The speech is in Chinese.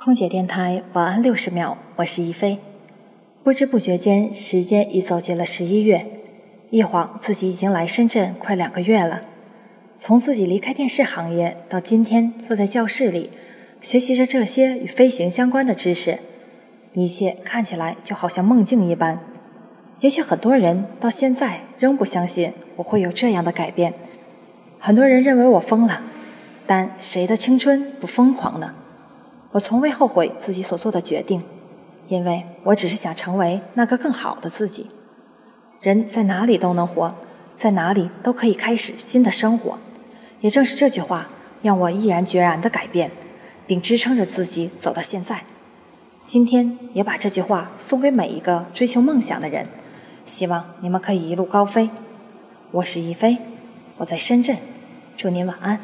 空姐电台晚安六十秒，我是一飞。不知不觉间，时间已走进了十一月，一晃自己已经来深圳快两个月了。从自己离开电视行业到今天坐在教室里，学习着这些与飞行相关的知识，一切看起来就好像梦境一般。也许很多人到现在仍不相信我会有这样的改变，很多人认为我疯了，但谁的青春不疯狂呢？我从未后悔自己所做的决定，因为我只是想成为那个更好的自己。人在哪里都能活，在哪里都可以开始新的生活。也正是这句话，让我毅然决然地改变，并支撑着自己走到现在。今天也把这句话送给每一个追求梦想的人，希望你们可以一路高飞。我是一飞，我在深圳，祝您晚安。